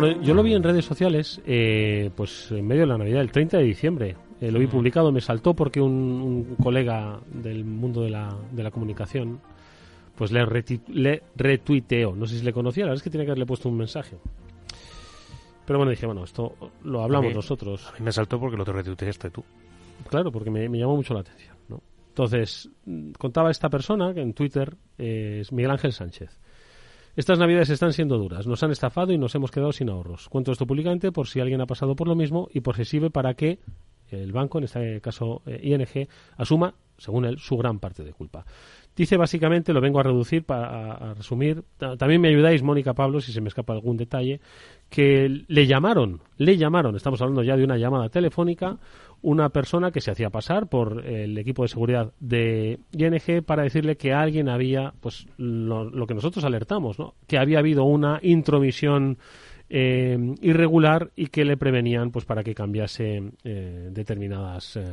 Bueno, yo lo vi en redes sociales, eh, pues en medio de la Navidad, el 30 de diciembre. Eh, lo vi publicado, me saltó porque un, un colega del mundo de la, de la comunicación, pues le, retuiteó. No sé si le conocía, la verdad es que tiene que haberle puesto un mensaje. Pero bueno, dije, bueno, esto lo hablamos A mí- nosotros. A mí me saltó porque lo te retuiteaste tú. Claro, porque me, me llamó mucho la atención. ¿no? Entonces, mm, contaba esta persona, que en Twitter eh, es Miguel Ángel Sánchez. Estas navidades están siendo duras. Nos han estafado y nos hemos quedado sin ahorros. Cuento esto públicamente por si alguien ha pasado por lo mismo y por si sirve para que el banco, en este caso eh, ING, asuma, según él, su gran parte de culpa. Dice básicamente, lo vengo a reducir, para, a, resumir. Ta- También me ayudáis, Mónica Pablo, si se me escapa algún detalle, que le llamaron, le llamaron, estamos hablando ya de una llamada telefónica, una persona que se hacía pasar por el equipo de seguridad de ING para decirle que alguien había, pues lo, que nosotros alertamos, ¿no? que había habido una intromisión eh, irregular y que le prevenían pues para que cambiase eh, determinadas eh,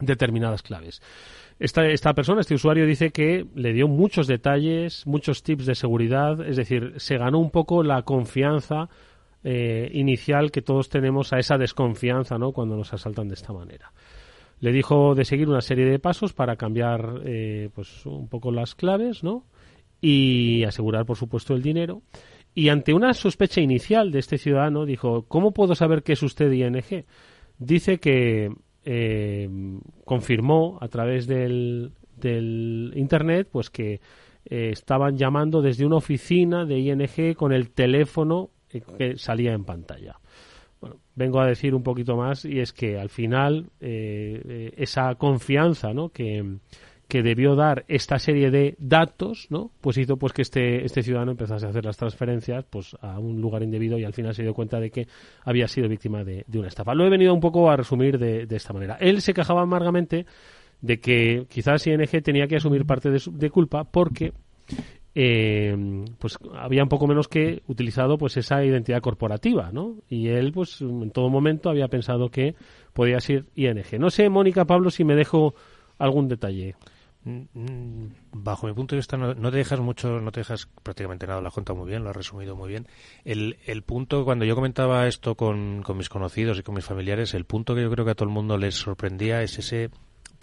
determinadas claves. Esta, esta persona, este usuario, dice que le dio muchos detalles, muchos tips de seguridad, es decir, se ganó un poco la confianza eh, inicial que todos tenemos a esa desconfianza ¿no? cuando nos asaltan de esta manera. Le dijo de seguir una serie de pasos para cambiar eh, pues un poco las claves ¿no? y asegurar, por supuesto, el dinero. Y ante una sospecha inicial de este ciudadano, dijo, ¿cómo puedo saber que es usted ING? Dice que eh, confirmó a través del, Internet pues que estaban llamando desde una oficina de ING con el teléfono que salía en pantalla. Bueno, vengo a decir un poquito más y es que al final eh, esa confianza ¿no? que, que debió dar esta serie de datos, ¿no? Pues hizo pues que este, este ciudadano empezase a hacer las transferencias pues a un lugar indebido y al final se dio cuenta de que había sido víctima de, de una estafa. Lo he venido un poco a resumir de, de esta manera. Él se quejaba amargamente de que quizás ING tenía que asumir parte de, su- de culpa porque eh, pues había un poco menos que utilizado pues esa identidad corporativa, ¿no? Y él pues en todo momento había pensado que podía ser ING. No sé, Mónica Pablo, si me dejo algún detalle. Mm, Bajo mi punto de vista, no, no te dejas mucho, no te dejas prácticamente nada, has contado muy bien, lo has resumido muy bien. El, el punto, cuando yo comentaba esto con, con mis conocidos y con mis familiares, el punto que yo creo que a todo el mundo les sorprendía es ese,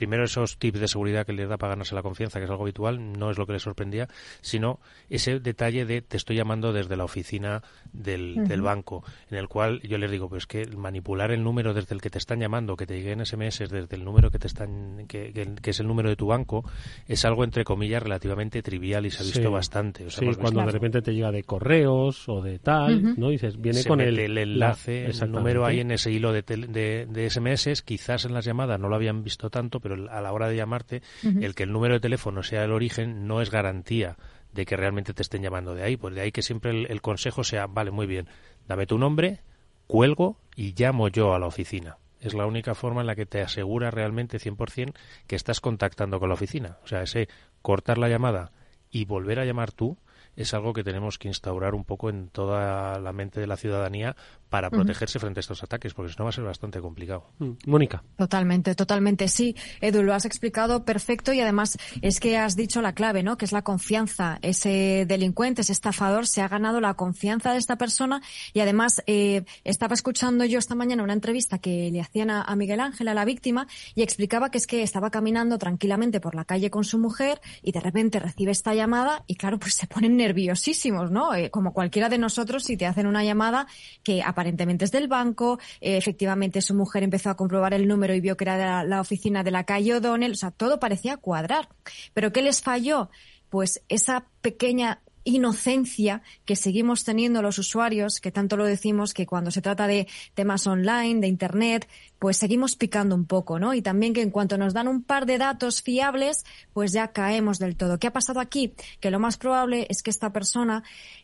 primero esos tips de seguridad que les da para ganarse la confianza, que es algo habitual, no es lo que les sorprendía, sino ese detalle de te estoy llamando desde la oficina del, banco, en el cual yo les digo, pues que manipular el número desde el que te están llamando, que te lleguen SMS desde el número que te están, que, que- que es el número de tu banco, es algo entre comillas relativamente trivial y se ha visto Sí. bastante. O sea, Sí, cuando de repente te llega de correos o de tal. ¿no? Dices, viene se con el, el la- enlace, el número ahí en ese hilo de, tel- de, de SMS, quizás en las llamadas no lo habían visto tanto, pero a la hora de llamarte, el que el número de teléfono sea el origen no es garantía de que realmente te estén llamando de ahí. Pues de ahí que siempre el, el consejo sea, vale, muy bien, dame tu nombre, cuelgo y llamo yo a la oficina. Es la única forma en la que te asegura realmente 100% que estás contactando con la oficina. O sea, ese cortar la llamada y volver a llamar tú es algo que tenemos que instaurar un poco en toda la mente de la ciudadanía para protegerse frente a estos ataques, porque si no va a ser bastante complicado. Mm, Mónica. Totalmente, totalmente. Sí, Edu, lo has explicado perfecto y además es que has dicho la clave, ¿no? Que es la confianza. Ese delincuente, ese estafador se ha ganado la confianza de esta persona y además eh, estaba escuchando yo esta mañana una entrevista que le hacían a, a Miguel Ángel, a la víctima, y explicaba que es que estaba caminando tranquilamente por la calle con su mujer y de repente recibe esta llamada y claro, pues se ponen nerviosísimos, ¿no? Eh, como cualquiera de nosotros si te hacen una llamada que aparentemente es del banco, eh, efectivamente su mujer empezó a comprobar el número y vio que era de la, la oficina de la calle O'Donnell, o sea, todo parecía cuadrar. Pero ¿qué les falló? Pues esa pequeña inocencia que seguimos teniendo los usuarios, que tanto lo decimos que cuando se trata de temas online, de internet, pues seguimos picando un poco, ¿no? Y también que en cuanto nos dan un par de datos fiables, pues ya caemos del todo. ¿Qué ha pasado aquí? Que lo más probable es que esta persona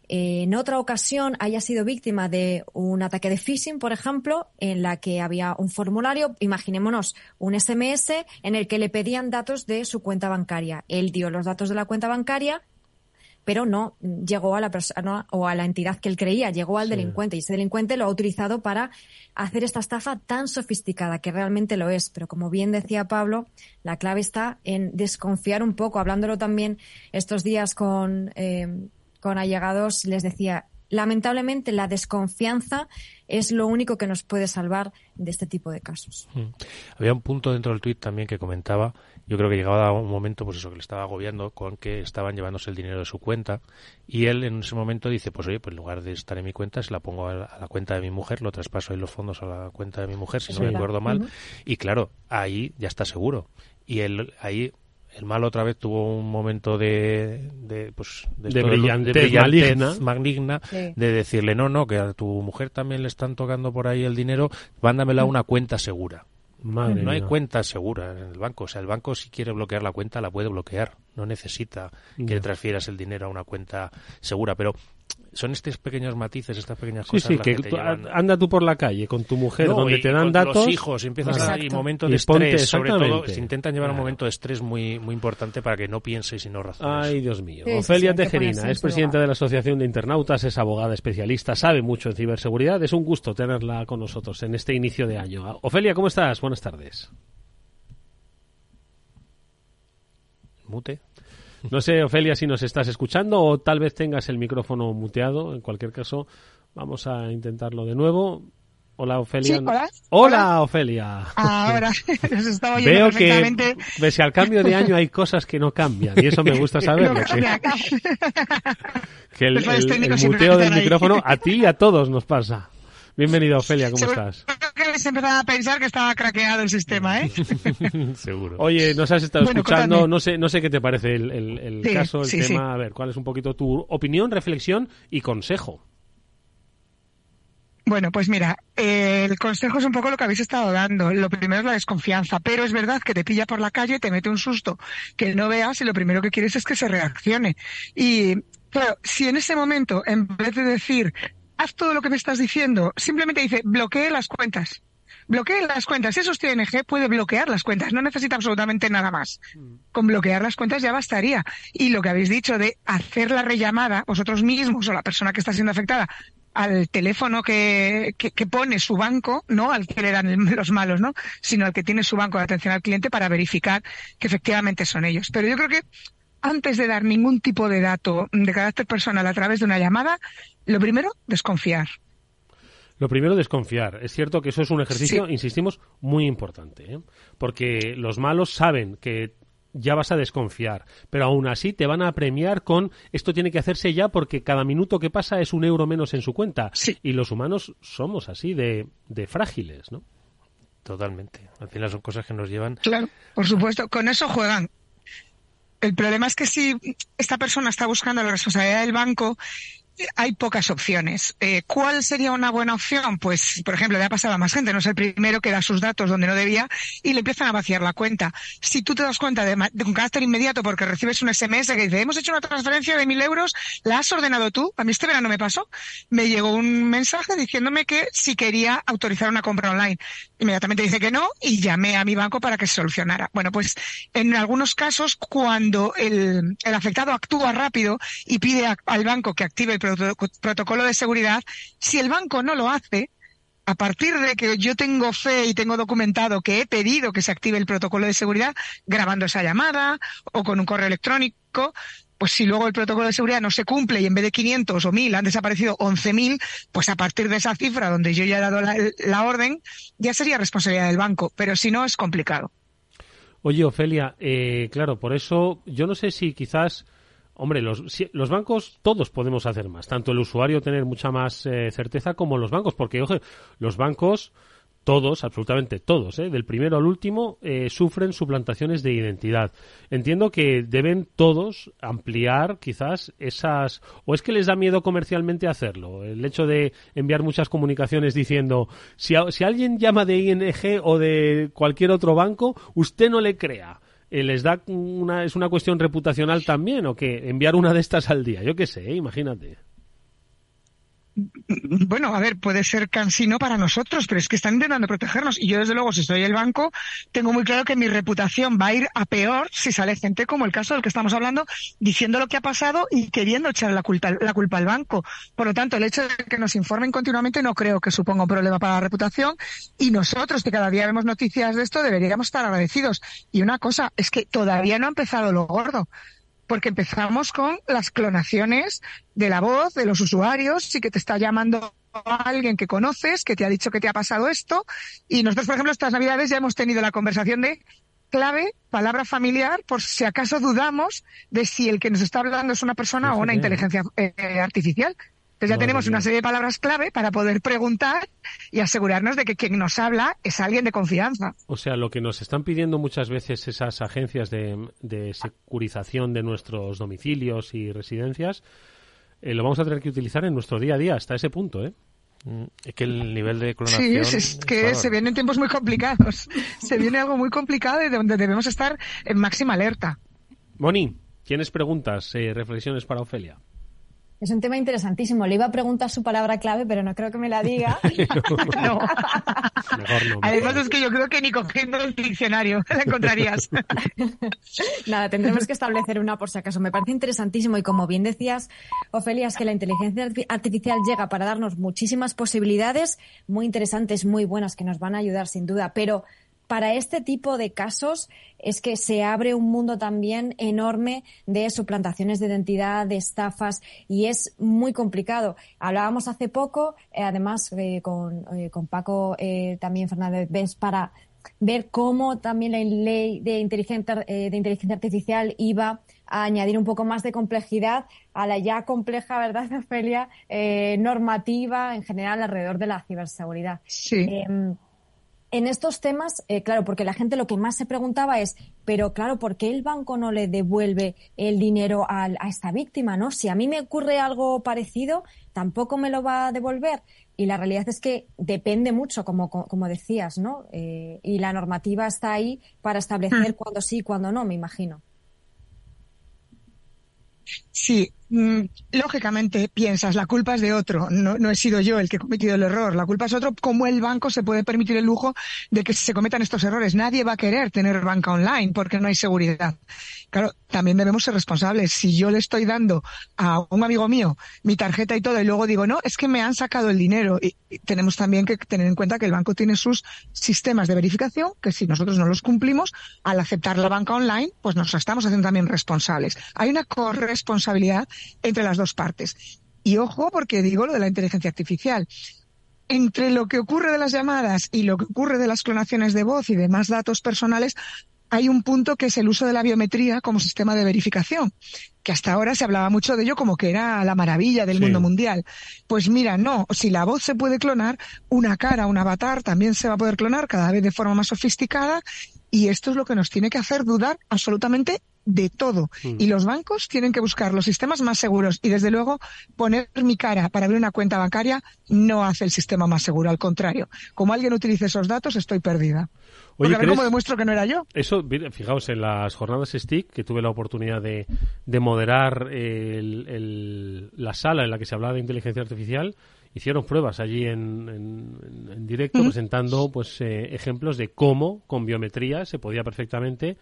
eh, en otra ocasión haya sido víctima de un ataque de phishing, por ejemplo, en la que había un formulario, imaginémonos, un SMS en el que le pedían datos de su cuenta bancaria. Él dio los datos de la cuenta bancaria, pero no llegó a la persona o a la entidad que él creía, llegó al Sí. delincuente y ese delincuente lo ha utilizado para hacer esta estafa tan sofisticada que realmente lo es. Pero como bien decía Pablo, la clave está en desconfiar un poco, hablándolo también estos días con, eh, con allegados, les decía, lamentablemente la desconfianza es lo único que nos puede salvar de este tipo de casos. Mm. Había un punto dentro del tuit también que comentaba, yo creo que llegaba un momento, pues eso, que le estaba agobiando con que estaban llevándose el dinero de su cuenta y él en ese momento dice, pues oye, pues en lugar de estar en mi cuenta, se la pongo a la, cuenta de mi mujer, lo traspaso ahí los fondos a la cuenta de mi mujer, si no me acuerdo mal, y claro, ahí ya está seguro. Y él ahí el mal otra vez tuvo un momento de, de, pues, de, brillantez, maligna, de decirle, no, no, que a tu mujer también le están tocando por ahí el dinero, mándamela a una cuenta segura. No hay cuenta segura en el banco. O sea, el banco si quiere bloquear la cuenta la puede bloquear. No necesita que le transfieras el dinero a una cuenta segura. Pero son estos pequeños matices, estas pequeñas cosas. Sí, que, anda tú por la calle con tu mujer donde te dan datos. Los hijos, empiezas a un momento de estrés, sobre todo, se intentan llevar un momento de estrés muy, muy importante para que no pienses y no razones. Ay, Dios mío. Ofelia Tejerina es presidenta de la Asociación de Internautas, es abogada especialista, sabe mucho en ciberseguridad. Es un gusto tenerla con nosotros en este inicio de año. Ofelia, ¿cómo estás? Buenas tardes. Mute. No sé, Ofelia, si nos estás escuchando o tal vez tengas el micrófono muteado. En cualquier caso, vamos a intentarlo de nuevo. Hola, Ofelia. hola. Ofelia. Ahora, nos estaba oyendo Veo que, pese al cambio de año, hay cosas que no cambian. Y eso me gusta saber. que, el, muteo del micrófono a ti y a todos nos pasa. Bienvenida, Ofelia, ¿cómo estás? que se empezaba a pensar que estaba craqueado el sistema, ¿eh? Seguro. Oye, nos has estado escuchando, no sé, no sé qué te parece el, caso, el tema. A ver, ¿cuál es un poquito tu opinión, reflexión y consejo? Bueno, pues mira, el consejo es un poco lo que habéis estado dando. Lo primero es la desconfianza, pero es verdad que te pilla por la calle, te mete un susto que no veas y lo primero que quieres es que se reaccione. Y claro, si en ese momento, en vez de decir, haz todo lo que me estás diciendo. Simplemente dice, bloquee las cuentas. Bloquee las cuentas. Si eso es TNG, puede bloquear las cuentas. No necesita absolutamente nada más. Mm. Con bloquear las cuentas ya bastaría. Y lo que habéis dicho de hacer la rellamada, vosotros mismos o la persona que está siendo afectada, al teléfono que, que, pone su banco, no al que le dan los malos, ¿no? Sino al que tiene su banco de atención al cliente para verificar que efectivamente son ellos. Pero yo creo que antes de dar ningún tipo de dato de carácter personal a través de una llamada, lo primero, desconfiar. Lo primero, desconfiar. Es cierto que eso es un ejercicio, insistimos, muy importante, ¿eh? porque los malos saben que ya vas a desconfiar, pero aún así te van a premiar con esto tiene que hacerse ya porque cada minuto que pasa es un euro menos en su cuenta. Y los humanos somos así de, de frágiles, ¿no? Totalmente. Al final son cosas que nos llevan. Claro, por supuesto. Con eso juegan. El problema es que si esta persona está buscando la responsabilidad del banco hay pocas opciones. Eh, ¿Cuál sería una buena opción? Pues, por ejemplo, le ha pasado a más gente, no es el primero que da sus datos donde no debía y le empiezan a vaciar la cuenta. Si tú te das cuenta de, un carácter inmediato porque recibes un SMS que dice, hemos hecho una transferencia de mil euros, ¿la has ordenado tú? A mí este verano me pasó. Me llegó un mensaje diciéndome que si quería autorizar una compra online. Inmediatamente dice que no y llamé a mi banco para que se solucionara. Bueno, pues en algunos casos, cuando el, el afectado actúa rápido y pide al banco que active el protocolo de seguridad, si el banco no lo hace, a partir de que yo tengo fe y tengo documentado que he pedido que se active el protocolo de seguridad, grabando esa llamada o con un correo electrónico, pues si luego el protocolo de seguridad no se cumple y en vez de 500 o 1000 han desaparecido 11.000, pues a partir de esa cifra donde yo ya he dado la, orden, ya sería responsabilidad del banco, pero si no es complicado. Oye, Ofelia, eh, claro, por eso yo no sé si quizás Hombre, los, los bancos todos podemos hacer más, tanto el usuario tener mucha más eh, certeza como los bancos, porque oje, los bancos todos, absolutamente todos, ¿eh? del primero al último, eh, sufren suplantaciones de identidad. Entiendo que deben todos ampliar quizás esas... ¿O es que les da miedo comercialmente hacerlo? El hecho de enviar muchas comunicaciones diciendo, si, si alguien llama de ING o de cualquier otro banco, usted no le crea. Eh, les da una, es una cuestión reputacional también o que enviar una de estas al día, yo qué sé, imagínate. Bueno, a ver, puede ser cansino para nosotros, pero es que están intentando protegernos. Y yo, desde luego, si soy el banco, tengo muy claro que mi reputación va a ir a peor si sale gente como el caso del que estamos hablando, diciendo lo que ha pasado y queriendo echar la culpa, la culpa al banco. Por lo tanto, el hecho de que nos informen continuamente no creo que suponga un problema para la reputación. Y nosotros, que cada día vemos noticias de esto, deberíamos estar agradecidos. Y una cosa, es que todavía no ha empezado lo gordo porque empezamos con las clonaciones de la voz de los usuarios y que te está llamando alguien que conoces, que te ha dicho que te ha pasado esto. Y nosotros, por ejemplo, estas navidades ya hemos tenido la conversación de clave, palabra familiar, por si acaso dudamos de si el que nos está hablando es una persona o una inteligencia eh, artificial. Entonces ya tenemos una serie de palabras clave para poder preguntar y asegurarnos de que quien nos habla es alguien de confianza. O sea, lo que nos están pidiendo muchas veces esas agencias de, de securización de nuestros domicilios y residencias, eh, lo vamos a tener que utilizar en nuestro día a día hasta ese punto, ¿eh? Mm, es que el nivel de clonación... Sí, es, que se vienen tiempos muy complicados. se viene algo muy complicado y de donde debemos estar en máxima alerta. Moni, ¿tienes preguntas, eh, reflexiones para Ofelia? Es un tema interesantísimo. Le iba a preguntar su palabra clave, pero no creo que me la diga. no. Mejor no. Además es que yo creo que ni cogiendo el diccionario la encontrarías. Nada, tendremos que establecer una por si acaso. Me parece interesantísimo y como bien decías, Ofelia, es que la inteligencia artificial llega para darnos muchísimas posibilidades muy interesantes, muy buenas, que nos van a ayudar sin duda, pero para este tipo de casos es que se abre un mundo también enorme de suplantaciones de identidad, de estafas, y es muy complicado. Hablábamos hace poco, eh, además eh, con, eh, con, Paco también Fernández Benz, para ver cómo también la ley de inteligencia, de inteligencia artificial iba a añadir un poco más de complejidad a la ya compleja, ¿verdad, Ofelia? normativa en general alrededor de la ciberseguridad. Sí. En estos temas, eh, claro, porque la gente lo que más se preguntaba es, pero claro, ¿por qué el banco no le devuelve el dinero a, a esta víctima? ¿no? Si a mí me ocurre algo parecido, tampoco me lo va a devolver. Y la realidad es que depende mucho, como, como decías, ¿no? Eh, y la normativa está ahí para establecer hmm. cuándo sí y cuándo no, me imagino. Sí, mm, lógicamente piensas, la culpa es de otro, no, no he sido yo el que he cometido el error, la culpa es otro, ¿cómo el banco se puede permitir el lujo de que se cometan estos errores? Nadie va a querer tener banca online porque no hay seguridad. Claro, también debemos ser responsables. Si yo le estoy dando a un amigo mío mi tarjeta y todo y luego digo, no, es que me han sacado el dinero, y, tenemos también que tener en cuenta que el banco tiene sus sistemas de verificación, que si nosotros no los cumplimos, al aceptar la banca online, pues nos estamos haciendo también responsables. Hay una corresponsabilidad entre las dos partes. Y ojo, porque digo lo de la inteligencia artificial entre lo que ocurre de las llamadas y lo que ocurre de las clonaciones de voz y demás datos personales, hay un punto que es el uso de la biometría como sistema de verificación, que hasta ahora se hablaba mucho de ello como que era la maravilla del mundo mundial. Pues mira, no, si la voz se puede clonar, una cara, un avatar también se va a poder clonar cada vez de forma más sofisticada y esto es lo que nos tiene que hacer dudar absolutamente de todo. Mm. Y los bancos tienen que buscar los sistemas más seguros. Y desde luego, poner mi cara para abrir una cuenta bancaria no hace el sistema más seguro. Al contrario, como alguien utilice esos datos, estoy perdida. Oye, a ver cómo demuestro que no era yo. Eso, fijaos, en las jornadas STIC, que tuve la oportunidad de, de moderar la sala en la que se hablaba de inteligencia artificial, hicieron pruebas allí en, en, directo presentando pues eh, ejemplos de cómo con biometría se podía perfectamente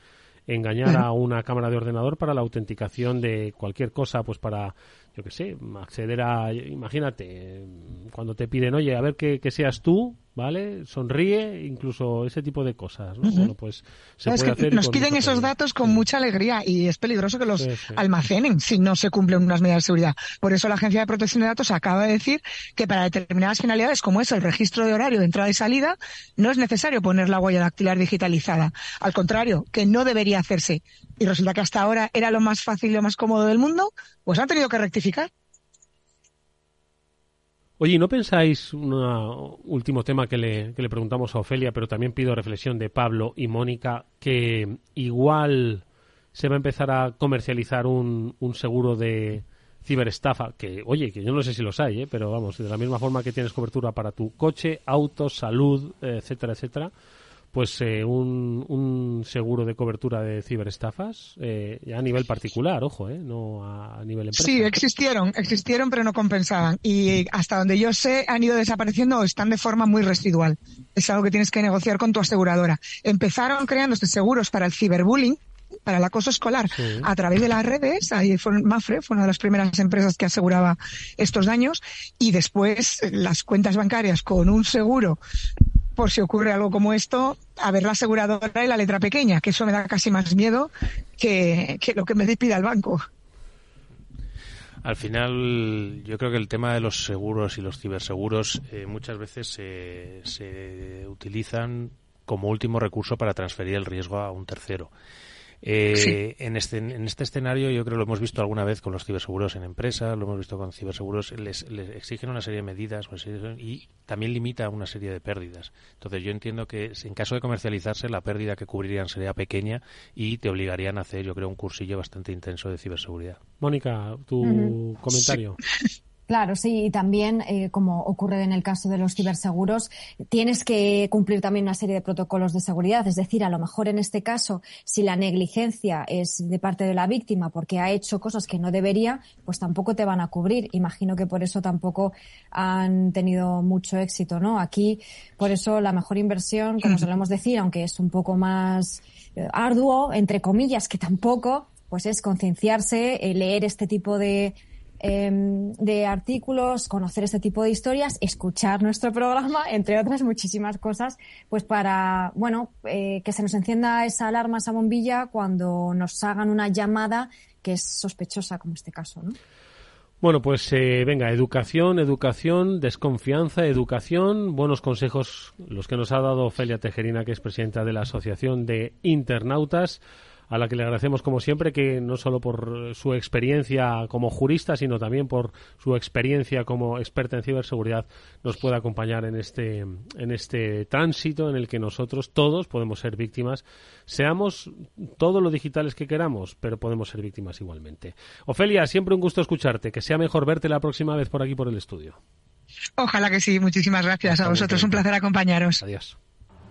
engañar a una cámara de ordenador para la autenticación de cualquier cosa, pues para yo qué sé, acceder a, imagínate, cuando te piden, oye, a ver que, seas tú, ¿vale? Sonríe, incluso ese tipo de cosas, ¿no? Bueno, pues se puede hacer Nos piden esos datos con mucha alegría y es peligroso que los almacenen si no se cumplen unas medidas de seguridad. Por eso la Agencia de Protección de Datos acaba de decir que para determinadas finalidades, como es el registro de horario de entrada y salida, no es necesario poner la huella dactilar digitalizada. Al contrario, que no debería hacerse. Y resulta que hasta ahora era lo más fácil y lo más cómodo del mundo, pues han tenido que rectificar. Oye, ¿no pensáis, un último tema que le, que le preguntamos a Ofelia, pero también pido reflexión de Pablo y Mónica, que igual se va a empezar a comercializar un, un seguro de ciberestafa, que oye, que yo no sé si los hay, ¿eh? pero vamos, de la misma forma que tienes cobertura para tu coche, auto, salud, etcétera, etcétera, pues eh, un, un, seguro de cobertura de ciberestafas eh, ya a nivel particular, ojo, eh, no a, nivel empresa. Sí, existieron, existieron, pero no compensaban. Y hasta donde yo sé, han ido desapareciendo o están de forma muy residual. Es algo que tienes que negociar con tu aseguradora. Empezaron creando estos seguros para el ciberbullying, para el acoso escolar a través de las redes. Ahí fue Mafre, fue una de las primeras empresas que aseguraba estos daños. Y después las cuentas bancarias con un seguro por si ocurre algo como esto, a ver la aseguradora y la letra pequeña, que eso me da casi más miedo que, que lo que me pida el banco. Al final, yo creo que el tema de los seguros y los ciberseguros eh, muchas veces se utilizan como último recurso para transferir el riesgo a un tercero. Eh, en, este, en este escenario yo creo que lo hemos visto alguna vez con los ciberseguros en empresas, lo hemos visto con ciberseguros, les, les exigen una serie de medidas y también limita una serie de pérdidas. Entonces yo entiendo que en caso de comercializarse la pérdida que cubrirían sería pequeña y te obligarían a hacer yo creo un cursillo bastante intenso de ciberseguridad. Mónica, tu comentario. Claro, sí, y también, eh, como ocurre en el caso de los ciberseguros, tienes que cumplir también una serie de protocolos de seguridad. Es decir, a lo mejor en este caso, si la negligencia es de parte de la víctima porque ha hecho cosas que no debería, pues tampoco te van a cubrir. Imagino que por eso tampoco han tenido mucho éxito, ¿no? Aquí, por eso la mejor inversión, como solemos decir, aunque es un poco más eh, arduo, entre comillas, que tampoco, pues es concienciarse, eh, leer este tipo de Em, de artículos, conocer este tipo de historias, escuchar nuestro programa, entre otras muchísimas cosas, pues para, bueno, eh, que se nos encienda esa alarma, esa bombilla cuando nos hagan una llamada que es sospechosa, como este caso, ¿no? Bueno, pues eh, venga, educación, educación, desconfianza, educación, buenos consejos los que nos ha dado Ofelia Tejerina, que es presidenta de la Asociación de Internautas a la que le agradecemos como siempre que no solo por su experiencia como jurista, sino también por su experiencia como experta en ciberseguridad nos pueda acompañar en este en este tránsito en el que nosotros todos podemos ser víctimas, seamos todo lo digitales que queramos, pero podemos ser víctimas igualmente. Ofelia, siempre un gusto escucharte, que sea mejor verte la próxima vez por aquí por el estudio. Ojalá que sí, muchísimas gracias a vosotros, un placer acompañaros. Adiós.